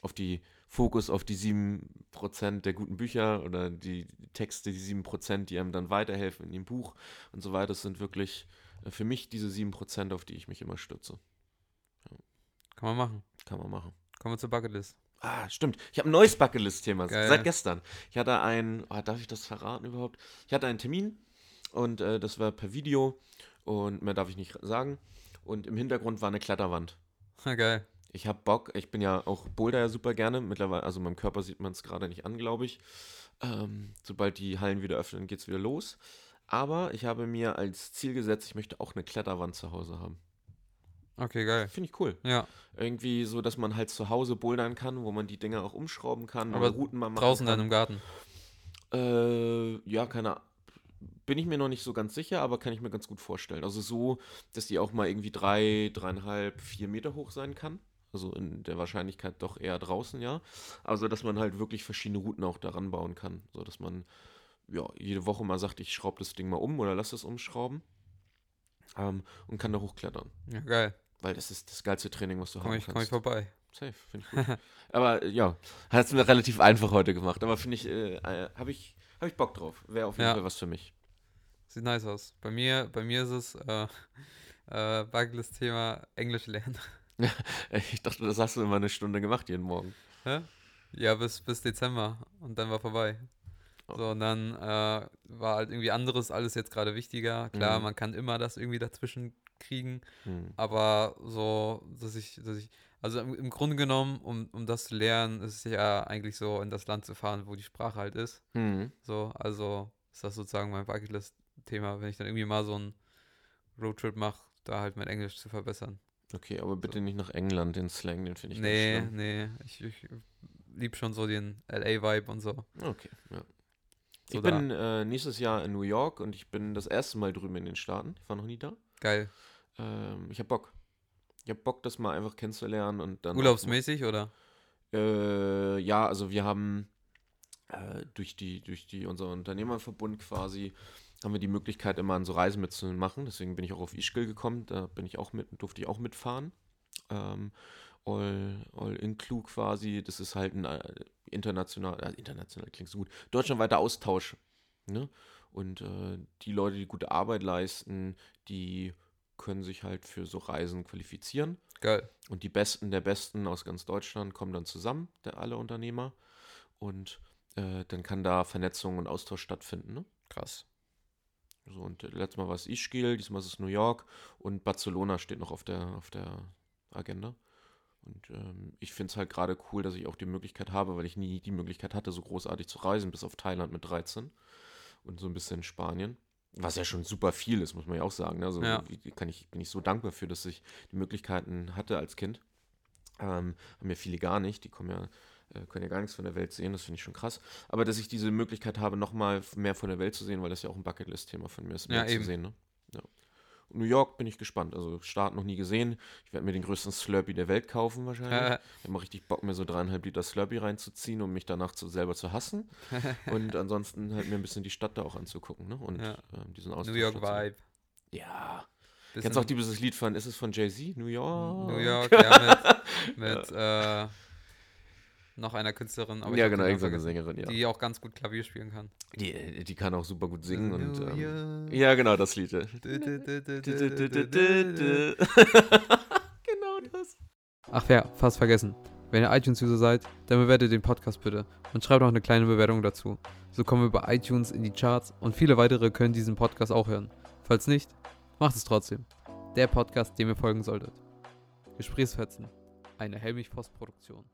Auf die Fokus auf die 7% der guten Bücher oder die Texte, die 7%, die einem dann weiterhelfen in dem Buch und so weiter. Das sind wirklich äh, für mich diese 7%, auf die ich mich immer stütze. Kann man machen. Kann man machen. Kommen wir zur Bucketlist. Ah, stimmt. Ich habe ein neues Bucketlist-Thema seit gestern. Ich hatte ein, oh, darf ich das verraten überhaupt? Ich hatte einen Termin und äh, das war per Video und mehr darf ich nicht sagen. Und im Hintergrund war eine Kletterwand. Geil. Ich habe Bock, ich bin ja auch Boulder ja super gerne. Mittlerweile, also meinem Körper sieht man es gerade nicht an, glaube ich. Ähm, sobald die Hallen wieder öffnen, geht es wieder los. Aber ich habe mir als Ziel gesetzt, ich möchte auch eine Kletterwand zu Hause haben. Okay, geil. Finde ich cool. Ja, Irgendwie so, dass man halt zu Hause bouldern kann, wo man die Dinger auch umschrauben kann. Aber Routen mal machen draußen kann. dann im Garten. Äh, ja, keine Ahnung. Bin ich mir noch nicht so ganz sicher, aber kann ich mir ganz gut vorstellen. Also so, dass die auch mal irgendwie drei, dreieinhalb, vier Meter hoch sein kann. Also in der Wahrscheinlichkeit doch eher draußen, ja. Also, dass man halt wirklich verschiedene Routen auch daran bauen kann. So, dass man ja, jede Woche mal sagt, ich schraube das Ding mal um oder lass es umschrauben. Ähm, und kann da hochklettern. Ja, geil. Weil das ist das geilste Training, was du Komm haben ich, komm kannst. ich vorbei. Safe, finde ich gut. aber äh, ja, hat es mir relativ einfach heute gemacht. Aber finde ich, äh, äh, habe ich, hab ich Bock drauf. Wäre auf jeden Ja. Fall was für mich. Sieht nice aus. Bei mir, bei mir ist es äh, äh, Bucketlist-Thema Englisch lernen. Ich dachte, das hast du immer eine Stunde gemacht jeden Morgen. Hä? Ja, bis, bis Dezember. Und dann war vorbei. Oh. So, und dann äh, war halt irgendwie anderes alles jetzt gerade wichtiger. Klar, Mhm. man kann immer das irgendwie dazwischen kriegen. Hm. Aber so, dass ich, dass ich, also im, im Grunde genommen, um, um das zu lernen, ist es ja eigentlich so, in das Land zu fahren, wo die Sprache halt ist. Hm. So, also ist das sozusagen mein Bucketlist-Thema, wenn ich dann irgendwie mal so einen Roadtrip mache, da halt mein Englisch zu verbessern. Okay, aber bitte nicht nach England, den Slang, den finde ich nee, ganz schlimm. nee, ich, ich lieb schon so den LA-Vibe und so. Okay, ja. Ich da. bin äh, nächstes Jahr in New York und ich bin das erste Mal drüben in den Staaten. Ich war noch nie da. Geil. Ähm, ich habe Bock. Ich habe Bock, das mal einfach kennenzulernen und dann. auch Urlaubsmäßig oder? mal- Äh, ja, also wir haben äh, durch die, durch die, unser Unternehmerverbund quasi, haben wir die Möglichkeit, immer an so Reisen mitzumachen. Deswegen bin ich auch auf Ischgl gekommen. Da bin ich auch mit, durfte ich auch mitfahren. Ähm, all, all include quasi. Das ist halt ein äh, international, äh, international klingt so gut, deutschlandweiter Austausch. Ne? Und äh, die Leute, die gute Arbeit leisten, die können sich halt für so Reisen qualifizieren. Geil. Und die Besten der Besten aus ganz Deutschland kommen dann zusammen, der alle Unternehmer. Und äh, dann kann da Vernetzung und Austausch stattfinden. Ne? Krass. So, und letztes Mal war es Ischgl, diesmal ist es New York und Barcelona steht noch auf der, auf der Agenda. Und ähm, ich finde es halt gerade cool, dass ich auch die Möglichkeit habe, weil ich nie die Möglichkeit hatte, so großartig zu reisen, bis auf Thailand mit 13 und so ein bisschen Spanien. Was ja schon super viel ist, muss man ja auch sagen. Ne? Also Ja. kann ich, bin ich so dankbar für, dass ich die Möglichkeiten hatte als Kind. Ähm, haben ja viele gar nicht, die kommen ja, äh, können ja gar nichts von der Welt sehen, das finde ich schon krass. Aber dass ich diese Möglichkeit habe, nochmal mehr von der Welt zu sehen, weil das ja auch ein Bucketlist-Thema von mir ist, mehr Ja, zu sehen. Ne? Ja. New York bin ich gespannt. Also Staat noch nie gesehen. Ich werde mir den größten Slurpee der Welt kaufen wahrscheinlich. Äh, Ich habe richtig Bock, mir so dreieinhalb Liter Slurpee reinzuziehen, um mich danach zu, selber zu hassen. Und ansonsten halt mir ein bisschen die Stadt da auch anzugucken. Ne? Und Ja. ähm, diesen New Austausch York dazu. Vibe. Ja. Bisschen Kennst du auch dieses Lied von, ist es von Jay-Z? New York? New York, ja, mit, mit äh, noch einer Künstlerin. Aber ich ja, genau, irgendeine Sängerin, ja. Die auch ganz gut Klavier spielen kann. Die, die kann auch super gut singen und. Ähm, ja, genau, das Lied. genau das. Ach ja, fast vergessen. Wenn ihr iTunes-User seid, dann bewertet den Podcast bitte und schreibt auch eine kleine Bewertung dazu. So kommen wir bei iTunes in die Charts und viele weitere können diesen Podcast auch hören. Falls nicht, macht es trotzdem. Der Podcast, dem ihr folgen solltet. Gesprächsfetzen. Eine Helmich-Post-Produktion.